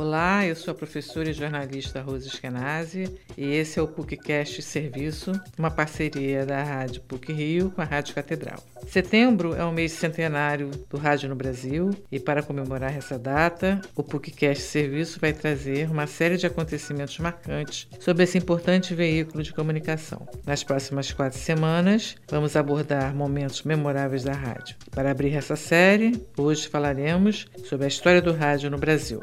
Olá, eu sou a professora e jornalista Rosa Eskenazi e esse é o PUCcast Serviço, uma parceria da Rádio PUC Rio com a Rádio Catedral. Setembro é o mês centenário do rádio no Brasil e para comemorar essa data, o PUCcast Serviço vai trazer uma série de acontecimentos marcantes sobre esse importante veículo de comunicação. Nas próximas quatro semanas, vamos abordar momentos memoráveis da rádio. Para abrir essa série, hoje falaremos sobre a história do rádio no Brasil.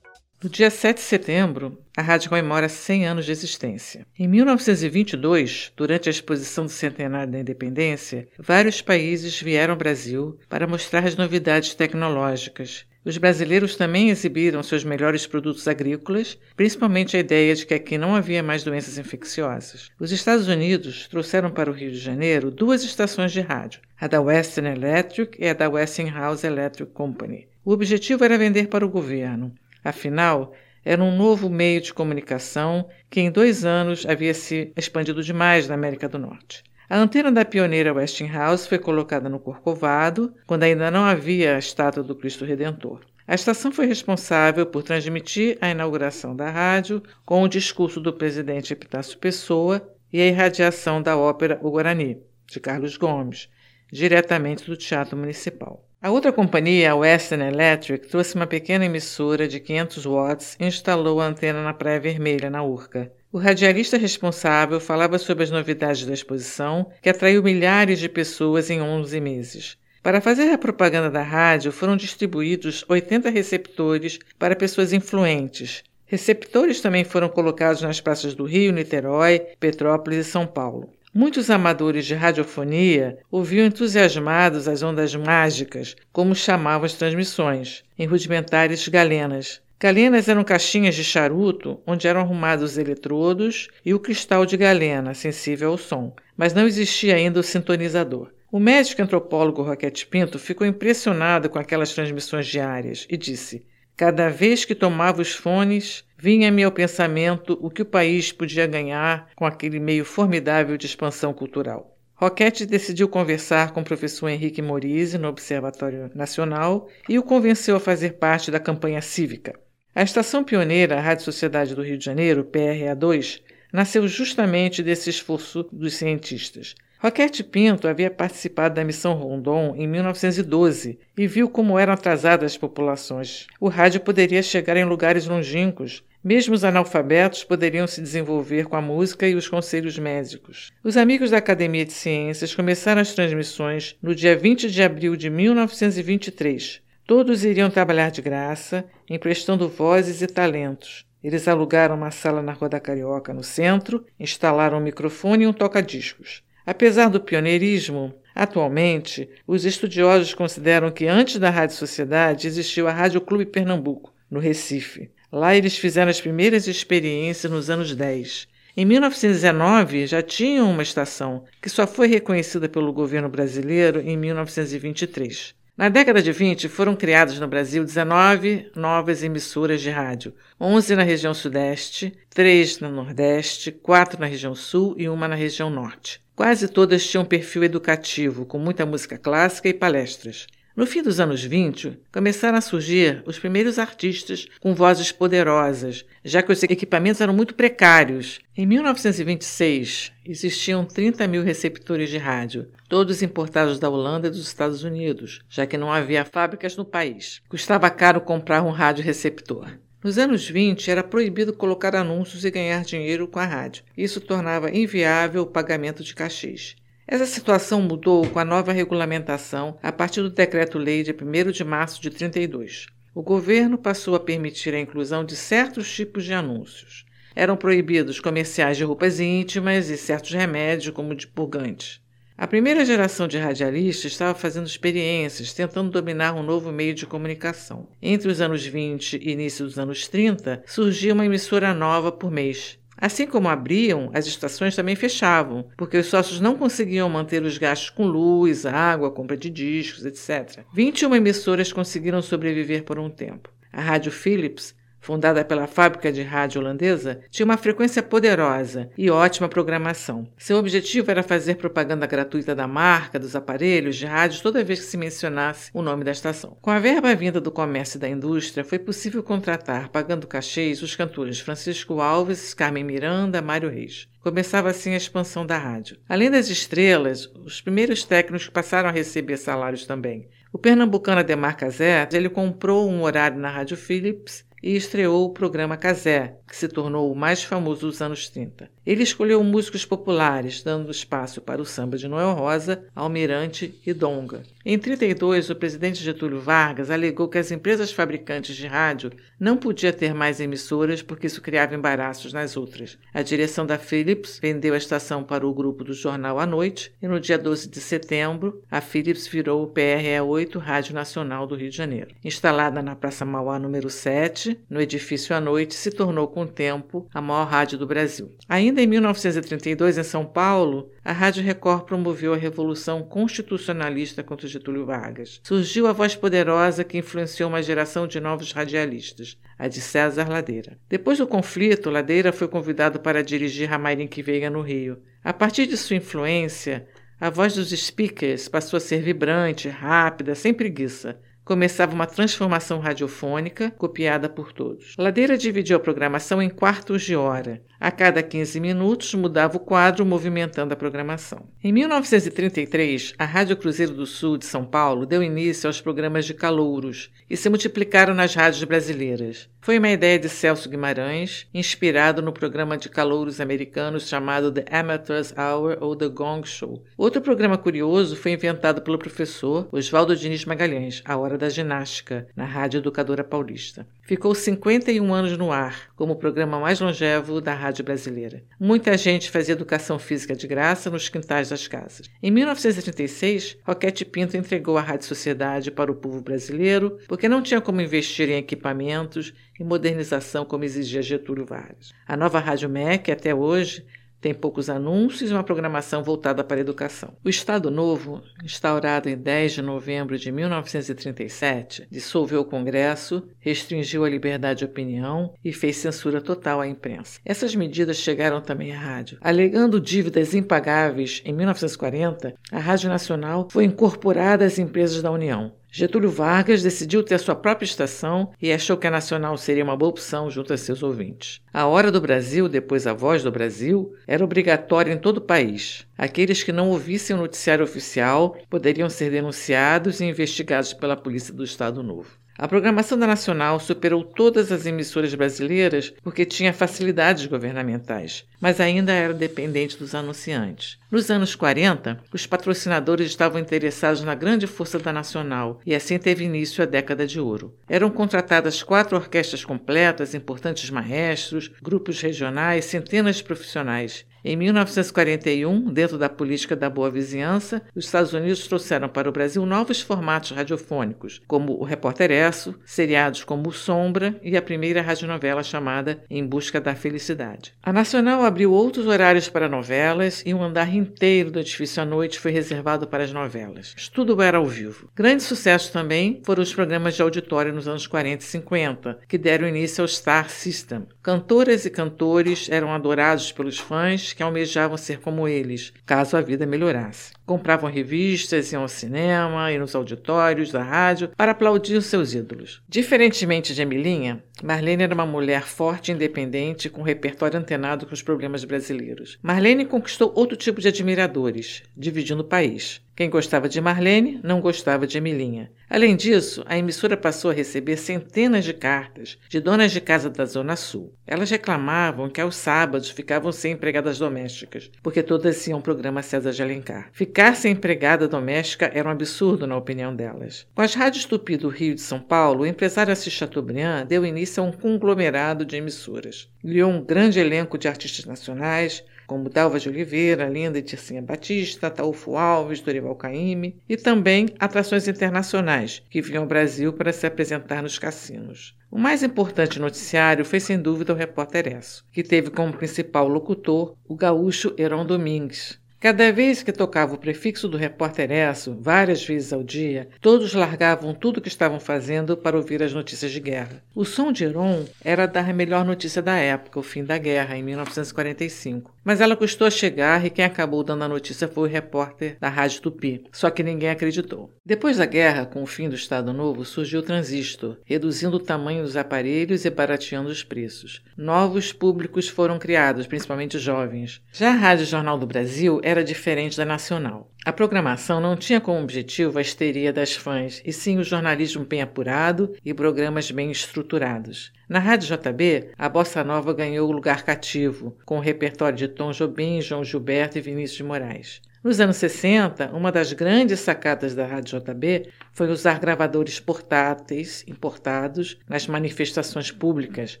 No dia 7 de setembro, a rádio comemora 100 anos de existência. Em 1922, durante a exposição do centenário da independência, vários países vieram ao Brasil para mostrar as novidades tecnológicas. Os brasileiros também exibiram seus melhores produtos agrícolas, principalmente a ideia de que aqui não havia mais doenças infecciosas. Os Estados Unidos trouxeram para o Rio de Janeiro duas estações de rádio, a da Western Electric e a da Westinghouse Electric Company. O objetivo era vender para o governo. Afinal, era um novo meio de comunicação que em dois anos havia se expandido demais na América do Norte. A antena da pioneira Westinghouse foi colocada no Corcovado, quando ainda não havia a estátua do Cristo Redentor. A estação foi responsável por transmitir a inauguração da rádio com o discurso do presidente Epitácio Pessoa e a irradiação da ópera O Guarani, de Carlos Gomes, diretamente do Teatro Municipal. A outra companhia, a Western Electric, trouxe uma pequena emissora de 500 watts e instalou a antena na Praia Vermelha, na Urca. O radialista responsável falava sobre as novidades da exposição, que atraiu milhares de pessoas em 11 meses. Para fazer a propaganda da rádio, foram distribuídos 80 receptores para pessoas influentes. Receptores também foram colocados nas praças do Rio, Niterói, Petrópolis e São Paulo. Muitos amadores de radiofonia ouviam entusiasmados as ondas mágicas, como chamavam as transmissões, em rudimentares galenas. Galenas eram caixinhas de charuto onde eram arrumados os eletrodos e o cristal de galena, sensível ao som, mas não existia ainda o sintonizador. O médico antropólogo Roquete Pinto ficou impressionado com aquelas transmissões diárias e disse: Cada vez que tomava os fones, vinha-me ao pensamento o que o país podia ganhar com aquele meio formidável de expansão cultural. Roquette decidiu conversar com o professor Henrique Morise no Observatório Nacional e o convenceu a fazer parte da campanha cívica. A estação pioneira, a Rádio Sociedade do Rio de Janeiro, PRA2, nasceu justamente desse esforço dos cientistas. Roquete Pinto havia participado da missão Rondon em 1912 e viu como eram atrasadas as populações. O rádio poderia chegar em lugares longínquos. Mesmo os analfabetos poderiam se desenvolver com a música e os conselhos médicos. Os amigos da Academia de Ciências começaram as transmissões no dia 20 de abril de 1923. Todos iriam trabalhar de graça, emprestando vozes e talentos. Eles alugaram uma sala na Rua da Carioca, no centro, instalaram um microfone e um toca-discos. Apesar do pioneirismo, atualmente os estudiosos consideram que antes da Rádio Sociedade existiu a Rádio Clube Pernambuco, no Recife. Lá eles fizeram as primeiras experiências nos anos 10. Em 1919 já tinham uma estação, que só foi reconhecida pelo governo brasileiro em 1923. Na década de 20, foram criadas no Brasil 19 novas emissoras de rádio, 11 na região Sudeste, 3 no Nordeste, 4 na região Sul e uma na região Norte. Quase todas tinham perfil educativo, com muita música clássica e palestras. No fim dos anos 20, começaram a surgir os primeiros artistas com vozes poderosas, já que os equipamentos eram muito precários. Em 1926, existiam 30 mil receptores de rádio, todos importados da Holanda e dos Estados Unidos, já que não havia fábricas no país. Custava caro comprar um rádio receptor. Nos anos 20, era proibido colocar anúncios e ganhar dinheiro com a rádio. Isso tornava inviável o pagamento de cachês. Essa situação mudou com a nova regulamentação a partir do Decreto-Lei de 1 de março de 32. O governo passou a permitir a inclusão de certos tipos de anúncios. Eram proibidos comerciais de roupas íntimas e certos remédios, como de purgantes. A primeira geração de radialistas estava fazendo experiências, tentando dominar um novo meio de comunicação. Entre os anos 20 e início dos anos 30, surgia uma emissora nova por mês. Assim como abriam, as estações também fechavam, porque os sócios não conseguiam manter os gastos com luz, água, compra de discos, etc. 21 emissoras conseguiram sobreviver por um tempo. A Rádio Philips fundada pela fábrica de rádio holandesa, tinha uma frequência poderosa e ótima programação. Seu objetivo era fazer propaganda gratuita da marca, dos aparelhos de rádio toda vez que se mencionasse o nome da estação. Com a verba vinda do comércio e da indústria, foi possível contratar, pagando cachês, os cantores Francisco Alves, Carmen Miranda, Mário Reis. Começava assim a expansão da rádio. Além das estrelas, os primeiros técnicos passaram a receber salários também. O pernambucano Ademar Cazé, ele comprou um horário na Rádio Philips e estreou o programa Casé, que se tornou o mais famoso dos anos 30. Ele escolheu músicos populares, dando espaço para o samba de Noel Rosa, Almirante e Donga. Em 32, o presidente Getúlio Vargas alegou que as empresas fabricantes de rádio não podiam ter mais emissoras porque isso criava embaraços nas outras. A direção da Philips vendeu a estação para o grupo do jornal à noite e no dia 12 de setembro, a Philips virou o PRE8 Rádio Nacional do Rio de Janeiro. Instalada na Praça Mauá número 7, no edifício à noite, se tornou com o tempo a maior rádio do Brasil. Ainda em 1932, em São Paulo, a Rádio Record promoveu a Revolução Constitucionalista contra Getúlio Vargas. Surgiu a voz poderosa que influenciou uma geração de novos radialistas, a de César Ladeira. Depois do conflito, Ladeira foi convidado para dirigir Ramarinque Veiga no Rio. A partir de sua influência, a voz dos speakers passou a ser vibrante, rápida, sem preguiça começava uma transformação radiofônica copiada por todos. Ladeira dividiu a programação em quartos de hora. A cada 15 minutos mudava o quadro movimentando a programação. Em 1933, a Rádio Cruzeiro do Sul de São Paulo deu início aos programas de calouros e se multiplicaram nas rádios brasileiras. Foi uma ideia de Celso Guimarães, inspirado no programa de calouros americanos chamado The Amateur's Hour ou The Gong Show. Outro programa curioso foi inventado pelo professor Oswaldo Diniz Magalhães, A Hora da Ginástica, na Rádio Educadora Paulista. Ficou 51 anos no ar, como o programa mais longevo da rádio brasileira. Muita gente fazia educação física de graça nos quintais das casas. Em 1936, Roquete Pinto entregou a Rádio Sociedade para o povo brasileiro porque não tinha como investir em equipamentos e modernização como exigia Getúlio Vargas. A nova Rádio MEC, até hoje, tem poucos anúncios e uma programação voltada para a educação. O Estado Novo, instaurado em 10 de novembro de 1937, dissolveu o Congresso, restringiu a liberdade de opinião e fez censura total à imprensa. Essas medidas chegaram também à rádio. Alegando dívidas impagáveis, em 1940, a Rádio Nacional foi incorporada às empresas da União. Getúlio Vargas decidiu ter sua própria estação e achou que a Nacional seria uma boa opção junto a seus ouvintes. A Hora do Brasil, depois a Voz do Brasil, era obrigatória em todo o país. Aqueles que não ouvissem o noticiário oficial poderiam ser denunciados e investigados pela Polícia do Estado Novo. A programação da Nacional superou todas as emissoras brasileiras porque tinha facilidades governamentais, mas ainda era dependente dos anunciantes. Nos anos 40, os patrocinadores estavam interessados na grande força da Nacional e assim teve início a década de ouro. Eram contratadas quatro orquestras completas, importantes maestros, grupos regionais, centenas de profissionais. Em 1941, dentro da política da boa vizinhança, os Estados Unidos trouxeram para o Brasil novos formatos radiofônicos, como o Repórter Esso, seriados como o Sombra e a primeira radionovela chamada Em Busca da Felicidade. A Nacional abriu outros horários para novelas e um andar inteiro do edifício à noite foi reservado para as novelas. Tudo era ao vivo. Grande sucesso também foram os programas de auditório nos anos 40 e 50, que deram início ao Star System. Cantoras e cantores eram adorados pelos fãs que almejavam ser como eles, caso a vida melhorasse. Compravam revistas, iam ao cinema e nos auditórios da rádio para aplaudir os seus ídolos. Diferentemente de Emilinha, Marlene era uma mulher forte e independente com um repertório antenado com os problemas brasileiros. Marlene conquistou outro tipo de admiradores, dividindo o país. Quem gostava de Marlene não gostava de Emilinha. Além disso, a emissora passou a receber centenas de cartas de donas de casa da Zona Sul. Elas reclamavam que aos sábados ficavam sem empregadas domésticas, porque todas iam ao programa César de Alencar. Ficar sem empregada doméstica era um absurdo, na opinião delas. Com as rádios Tupi do Rio de São Paulo, o empresário Assis Chateaubriand deu início a um conglomerado de emissoras. Criou um grande elenco de artistas nacionais, como Dalva de Oliveira, Linda e Tircinha Batista, Taúfo Alves, Dorival Caymmi, e também atrações internacionais que vinham ao Brasil para se apresentar nos cassinos. O mais importante noticiário foi sem dúvida o Repórter Esso, que teve como principal locutor o gaúcho Heron Domingues, Cada vez que tocava o prefixo do repórter Esso, várias vezes ao dia, todos largavam tudo o que estavam fazendo para ouvir as notícias de guerra. O som de Heron era dar a melhor notícia da época, o fim da guerra, em 1945. Mas ela custou a chegar e quem acabou dando a notícia foi o repórter da Rádio Tupi. Só que ninguém acreditou. Depois da guerra, com o fim do Estado Novo, surgiu o transistor, reduzindo o tamanho dos aparelhos e barateando os preços. Novos públicos foram criados, principalmente jovens. Já a Rádio Jornal do Brasil era diferente da nacional. A programação não tinha como objetivo a histeria das fãs, e sim o jornalismo bem apurado e programas bem estruturados. Na Rádio JB, a bossa nova ganhou o lugar cativo, com o repertório de Tom Jobim, João Gilberto e Vinícius de Moraes. Nos anos 60, uma das grandes sacadas da Rádio JB foi usar gravadores portáteis importados nas manifestações públicas,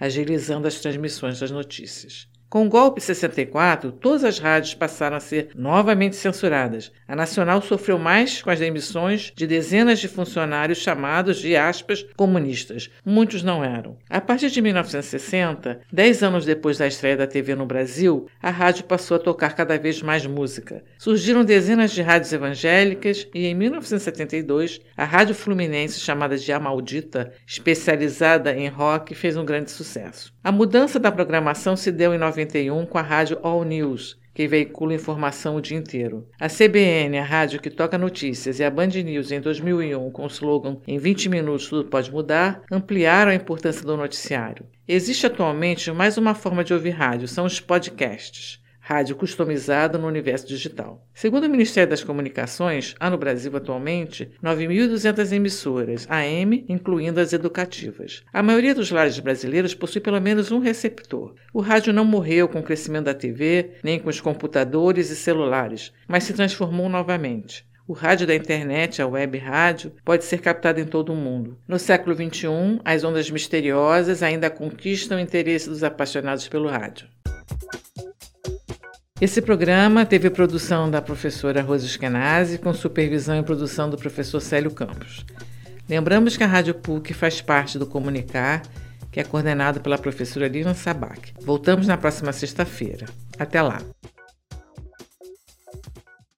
agilizando as transmissões das notícias. Com o golpe 64, todas as rádios passaram a ser novamente censuradas. A Nacional sofreu mais com as demissões de dezenas de funcionários chamados de aspas comunistas. Muitos não eram. A partir de 1960, dez anos depois da estreia da TV no Brasil, a rádio passou a tocar cada vez mais música. Surgiram dezenas de rádios evangélicas e, em 1972, a Rádio Fluminense, chamada de A Maldita, especializada em rock, fez um grande sucesso. A mudança da programação se deu em 91 com a rádio All News, que veicula informação o dia inteiro. A CBN, a rádio que toca notícias, e a Band News em 2001 com o slogan Em 20 minutos tudo pode mudar, ampliaram a importância do noticiário. Existe atualmente mais uma forma de ouvir rádio, são os podcasts rádio customizado no universo digital. Segundo o Ministério das Comunicações, há no Brasil atualmente 9.200 emissoras AM, incluindo as educativas. A maioria dos lares brasileiros possui pelo menos um receptor. O rádio não morreu com o crescimento da TV, nem com os computadores e celulares, mas se transformou novamente. O rádio da internet, a web rádio, pode ser captado em todo o mundo. No século XXI, as ondas misteriosas ainda conquistam o interesse dos apaixonados pelo rádio. Esse programa teve produção da professora Rosa Eskenazi, com supervisão e produção do professor Célio Campos. Lembramos que a Rádio PUC faz parte do Comunicar, que é coordenado pela professora Lina Sabac. Voltamos na próxima sexta-feira. Até lá!